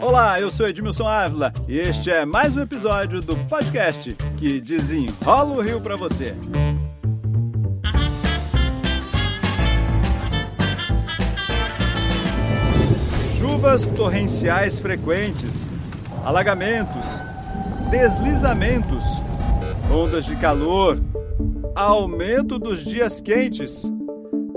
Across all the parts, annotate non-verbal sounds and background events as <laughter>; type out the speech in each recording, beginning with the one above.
Olá, eu sou Edmilson Ávila e este é mais um episódio do podcast que desenrola o Rio para você. Chuvas torrenciais frequentes, alagamentos, deslizamentos, ondas de calor, aumento dos dias quentes.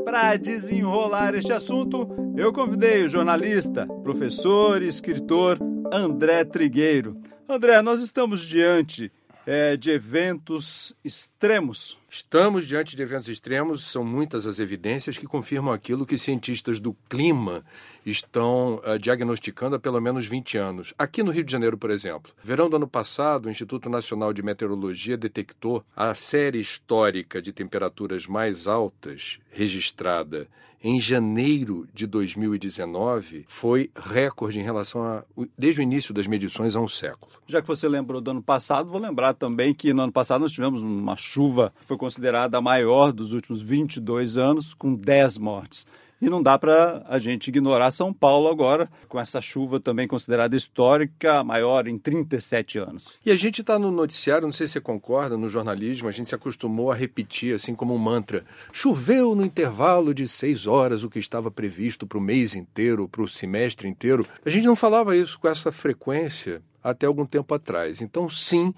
Para desenrolar este assunto, eu convidei o jornalista, professor e escritor André Trigueiro. André, nós estamos diante é, de eventos extremos. Estamos diante de eventos extremos, são muitas as evidências que confirmam aquilo que cientistas do clima estão uh, diagnosticando há pelo menos 20 anos. Aqui no Rio de Janeiro, por exemplo, verão do ano passado, o Instituto Nacional de Meteorologia detectou a série histórica de temperaturas mais altas registrada em janeiro de 2019 foi recorde em relação a desde o início das medições há um século. Já que você lembrou do ano passado, vou lembrar também que no ano passado nós tivemos uma chuva foi considerada a maior dos últimos 22 anos, com 10 mortes. E não dá para a gente ignorar São Paulo agora, com essa chuva também considerada histórica, maior em 37 anos. E a gente está no noticiário, não sei se você concorda, no jornalismo, a gente se acostumou a repetir assim como um mantra: choveu no intervalo de seis horas o que estava previsto para o mês inteiro, para o semestre inteiro. A gente não falava isso com essa frequência até algum tempo atrás. Então, sim,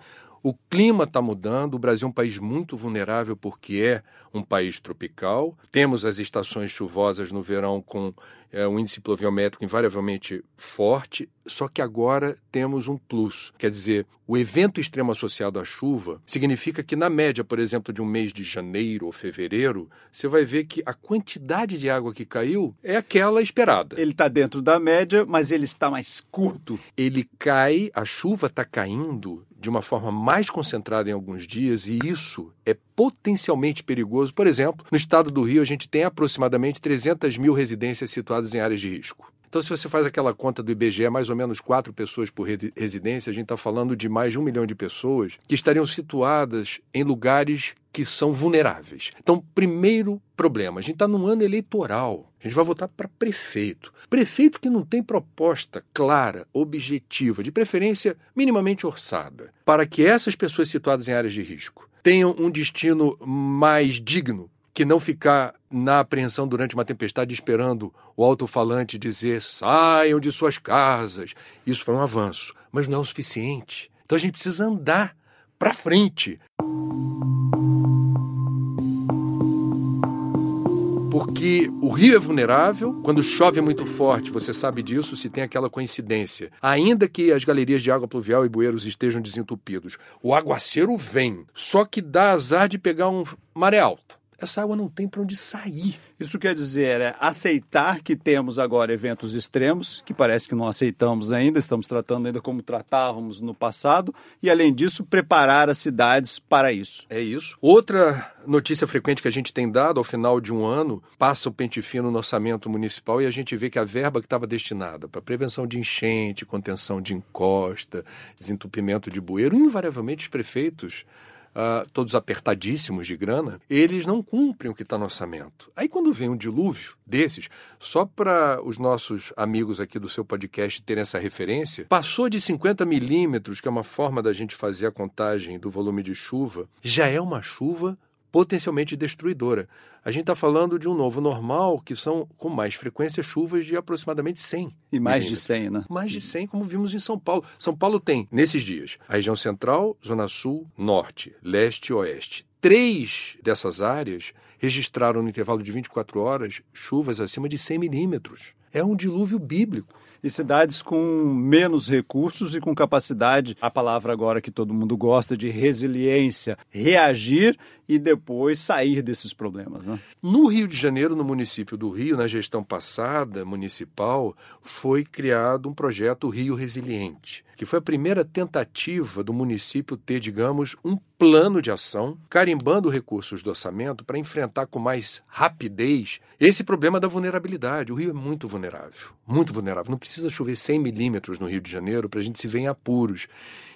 o clima está mudando, o Brasil é um país muito vulnerável porque é um país tropical. Temos as estações chuvosas no verão com é, um índice pluviométrico invariavelmente forte, só que agora temos um plus. Quer dizer, o evento extremo associado à chuva significa que, na média, por exemplo, de um mês de janeiro ou fevereiro, você vai ver que a quantidade de água que caiu é aquela esperada. Ele está dentro da média, mas ele está mais curto. Ele cai, a chuva está caindo de uma forma mais concentrada em alguns dias, e isso é potencialmente perigoso. Por exemplo, no estado do Rio, a gente tem aproximadamente 300 mil residências situadas em áreas de risco. Então, se você faz aquela conta do IBGE, mais ou menos quatro pessoas por residência, a gente está falando de mais de um milhão de pessoas que estariam situadas em lugares que são vulneráveis. Então, primeiro problema, a gente está num ano eleitoral. A gente vai votar para prefeito. Prefeito que não tem proposta clara, objetiva, de preferência minimamente orçada, para que essas pessoas situadas em áreas de risco tenham um destino mais digno que não ficar na apreensão durante uma tempestade esperando o alto-falante dizer saiam de suas casas. Isso foi um avanço, mas não é o suficiente. Então a gente precisa andar para frente. Porque o rio é vulnerável, quando chove muito forte, você sabe disso, se tem aquela coincidência. Ainda que as galerias de água pluvial e bueiros estejam desentupidos, o aguaceiro vem, só que dá azar de pegar um maré alta essa água não tem para onde sair. Isso quer dizer é aceitar que temos agora eventos extremos, que parece que não aceitamos ainda, estamos tratando ainda como tratávamos no passado, e além disso, preparar as cidades para isso. É isso. Outra notícia frequente que a gente tem dado ao final de um ano, passa o pente fino no orçamento municipal e a gente vê que a verba que estava destinada para prevenção de enchente, contenção de encosta, desentupimento de bueiro, invariavelmente os prefeitos uh, todos apertadíssimos de grana, eles não cumprem o que está no orçamento. Aí quando vem um dilúvio desses, só para os nossos amigos aqui do seu podcast terem essa referência, passou de 50 milímetros, que é uma forma da gente fazer a contagem do volume de chuva, já é uma chuva potencialmente destruidora. A gente está falando de um novo normal, que são com mais frequência chuvas de aproximadamente 100. E mais de 100, né? Mais de 100, como vimos em São Paulo. São Paulo tem, nesses dias, a região central, zona sul, norte, leste e oeste. Três dessas áreas registraram no intervalo de 24 horas chuvas acima de 100 milímetros. É um dilúvio bíblico e cidades com menos recursos e com capacidade, a palavra agora que todo mundo gosta, de resiliência, reagir e depois sair desses problemas. Né? No Rio de Janeiro, no município do Rio, na gestão passada municipal, foi criado um projeto Rio Resiliente, que foi a primeira tentativa do município ter, digamos, um plano de ação, carimbando recursos do orçamento para enfrentar com mais rapidez esse problema da vulnerabilidade. O Rio é muito vulnerável, muito vulnerável. Não precisa chover 100 milímetros no Rio de Janeiro para a gente se ver em apuros.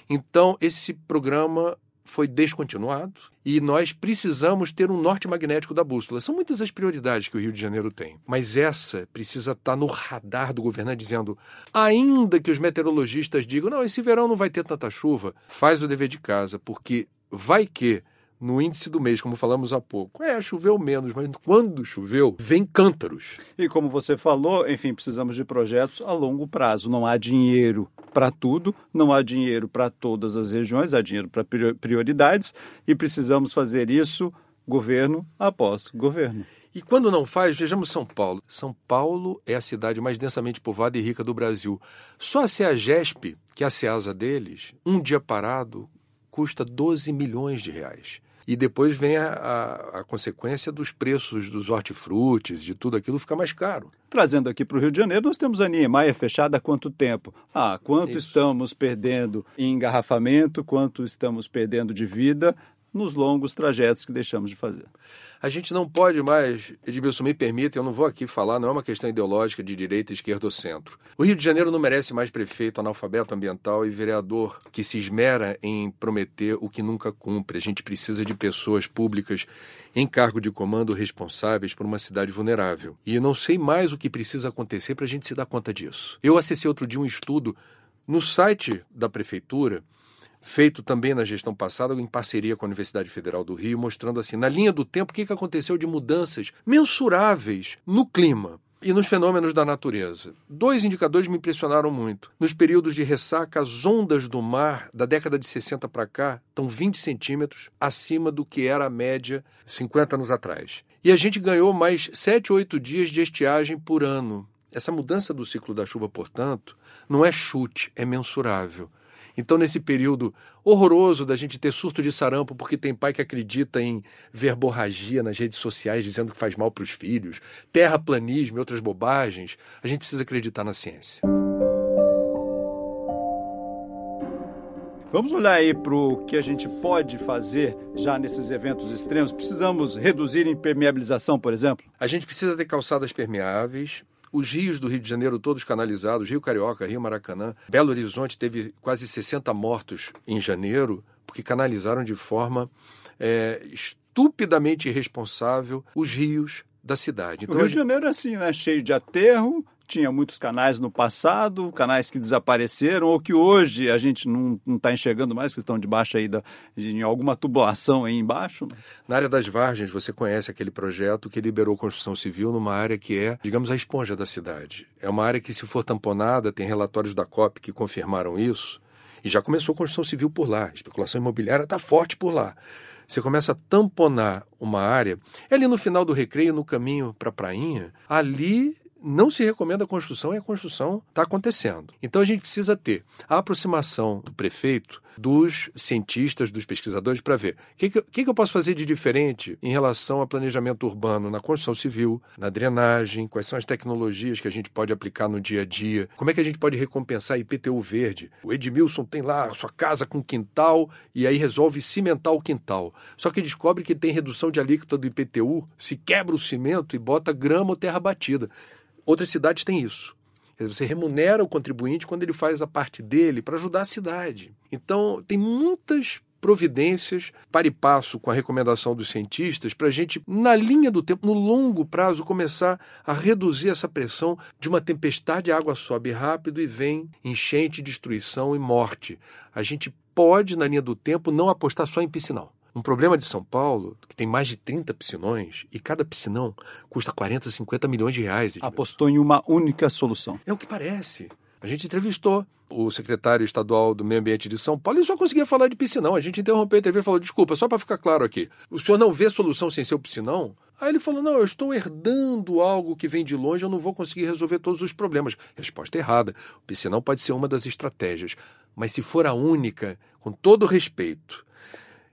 Então, esse programa foi descontinuado e nós precisamos ter um norte magnético da bússola. São muitas as prioridades que o Rio de Janeiro tem, mas essa precisa estar no radar do governante dizendo, ainda que os meteorologistas digam, não, esse verão não vai ter tanta chuva, faz o dever de casa, porque vai que no índice do mês, como falamos há pouco. É, choveu menos, mas quando choveu, vem cântaros. E como você falou, enfim, precisamos de projetos a longo prazo. Não há dinheiro para tudo, não há dinheiro para todas as regiões, há dinheiro para prioridades e precisamos fazer isso governo após governo. E quando não faz, vejamos São Paulo. São Paulo é a cidade mais densamente povoada e rica do Brasil. Só a CEAGESP, que é a CEASA deles, um dia parado, custa 12 milhões de reais. E depois vem a, a, a, consequência dos preços dos hortifrutis, de tudo aquilo fica mais caro. Trazendo aqui para o Rio de Janeiro, nós temos a Niemeyer fechada há quanto tempo? Ah, quanto Isso. estamos perdendo em engarrafamento, quanto estamos perdendo de vida nos longos trajetos que deixamos de fazer. A gente não pode mais, Edmilson, me permita, eu não vou aqui falar, não é uma questão ideológica de direita, esquerda ou centro. O Rio de Janeiro não merece mais prefeito analfabeto ambiental e vereador que se esmera em prometer o que nunca cumpre. A gente precisa de pessoas públicas em cargo de comando responsáveis por uma cidade vulnerável. E não sei mais o que precisa acontecer para a gente se dar conta disso. Eu acessei outro dia um estudo no site da prefeitura feito também na gestão passada, em parceria com a Universidade Federal do Rio, mostrando assim, na linha do tempo, o que aconteceu de mudanças mensuráveis no clima e nos fenômenos da natureza. Dois indicadores me impressionaram muito. Nos períodos de ressaca, as ondas do mar da década de 60 para cá estão 20 centímetros acima do que era a média 50 anos atrás. E a gente ganhou mais 7, 8 dias de estiagem por ano. Essa mudança do ciclo da chuva, portanto, não é chute, é mensurável. Então, nesse período horroroso da gente ter surto de sarampo, porque tem pai que acredita em verborragia nas redes sociais dizendo que faz mal para os filhos, terraplanismo e outras bobagens, a gente precisa acreditar na ciência. Vamos olhar aí para o que a gente pode fazer já nesses eventos extremos. Precisamos reduzir a impermeabilização, por exemplo? A gente precisa ter calçadas permeáveis, os rios do Rio de Janeiro todos canalizados, Rio Carioca, Rio Maracanã. Belo Horizonte teve quase 60 mortos em janeiro, porque canalizaram de forma é, estupidamente irresponsável os rios da cidade. Então, o Rio de Janeiro é assim, né? Cheio de aterro, tinha muitos canais no passado, canais que desapareceram ou que hoje a gente não está enxergando mais, que estão debaixo aí da, de alguma tubulação aí embaixo. Né? Na área das Vargens, você conhece aquele projeto que liberou construção civil numa área que é, digamos, a esponja da cidade. É uma área que, se for tamponada, tem relatórios da COP que confirmaram isso, e já começou construção civil por lá. A especulação imobiliária está forte por lá. Você começa a tamponar uma área, é ali no final do recreio, no caminho para a prainha, ali não se recomenda a construção e a construção está acontecendo. Então a gente precisa ter a aproximação do prefeito, dos cientistas, dos pesquisadores, para ver o que, que, que, eu posso fazer de diferente em relação ao planejamento urbano na construção civil, na drenagem, quais são as tecnologias que a gente pode aplicar no dia a dia, como é que a gente pode recompensar IPTU verde. O Edmilson tem lá a sua casa com quintal e aí resolve cimentar o quintal. Só que descobre que tem redução de alíquota do IPTU, se quebra o cimento e bota grama ou terra batida. Outras cidades têm isso. Você remunera o contribuinte quando ele faz a parte dele para ajudar a cidade. Então, tem muitas providências para e passo com a recomendação dos cientistas para a gente, na linha do tempo, no longo prazo, começar a reduzir essa pressão de uma tempestade, a água sobe rápido e vem enchente, destruição e morte. A gente pode, na linha do tempo, não apostar só em piscinão. Um problema de São Paulo, que tem mais de 30 piscinões, e cada piscinão custa 40, 50 milhões de reais. Apostou em uma única solução. É o que parece. A gente entrevistou o secretário estadual do Meio Ambiente de São Paulo e só conseguia falar de piscinão. A gente interrompeu a entrevista e falou: desculpa, só para ficar claro aqui, o senhor não vê solução sem ser o piscinão? Aí ele falou: não, eu estou herdando algo que vem de longe, eu não vou conseguir resolver todos os problemas. Resposta errada. O piscinão pode ser uma das estratégias, mas se for a única, com todo respeito,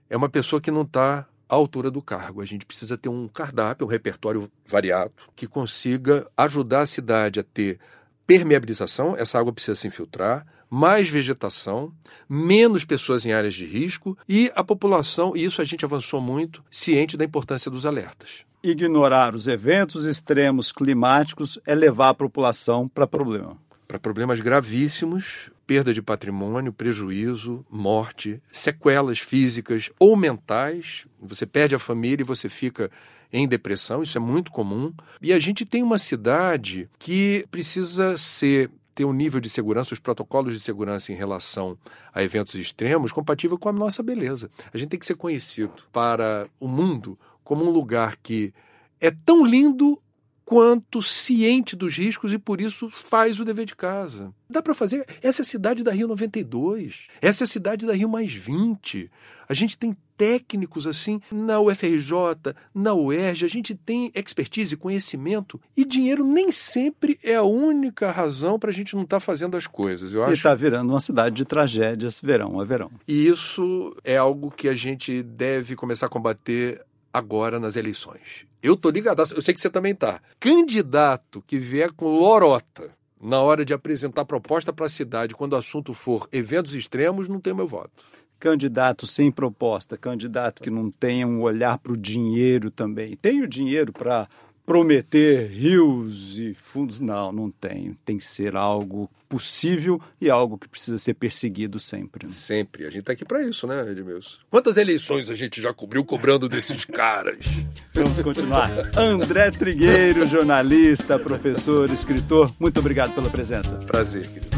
é uma pessoa que não está à altura do cargo. A gente precisa ter um cardápio, um repertório variado, que consiga ajudar a cidade a ter permeabilização, essa água precisa se infiltrar, mais vegetação, menos pessoas em áreas de risco e a população, e isso a gente avançou muito, ciente da importância dos alertas. Ignorar os eventos extremos climáticos é levar a população para problema. Para problemas gravíssimos, perda de patrimônio, prejuízo, morte, sequelas físicas ou mentais. Você perde a família e você fica em depressão, isso é muito comum. E a gente tem uma cidade que precisa ser ter um nível de segurança, os protocolos de segurança em relação a eventos extremos compatível com a nossa beleza. A gente tem que ser conhecido para o mundo como um lugar que é tão lindo quanto ciente dos riscos e por isso faz o dever de casa. Dá para fazer. Essa é a cidade da Rio 92. Essa é a cidade da Rio mais 20. A gente tem técnicos assim na UFRJ, na UERJ, a gente tem expertise, conhecimento e dinheiro nem sempre é a única razão para a gente não estar tá fazendo as coisas. Eu acho... E está virando uma cidade de tragédias verão a verão. E isso é algo que a gente deve começar a combater agora nas eleições. Eu tô ligado, eu sei que você também tá. Candidato que vier com lorota na hora de apresentar proposta para a cidade, quando o assunto for eventos extremos, não tem meu voto. Candidato sem proposta, candidato que não tenha um olhar para o dinheiro também. Tem o dinheiro para prometer rios e fundos. Não, não tem. Tem que ser algo possível e algo que precisa ser perseguido sempre. Né? Sempre. A gente está aqui para isso, né, Edmilson? Quantas eleições a gente já cobriu cobrando desses caras? <laughs> Vamos continuar. André Trigueiro, jornalista, professor, escritor, muito obrigado pela presença. Prazer, querido.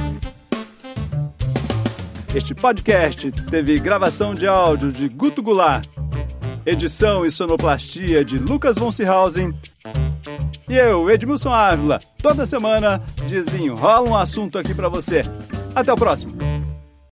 Este podcast teve gravação de áudio de Guto Goulart edição e sonoplastia de Lucas von Seehausen. E eu, Edmilson Ávila, toda semana desenrola um assunto aqui para você. Até o próximo!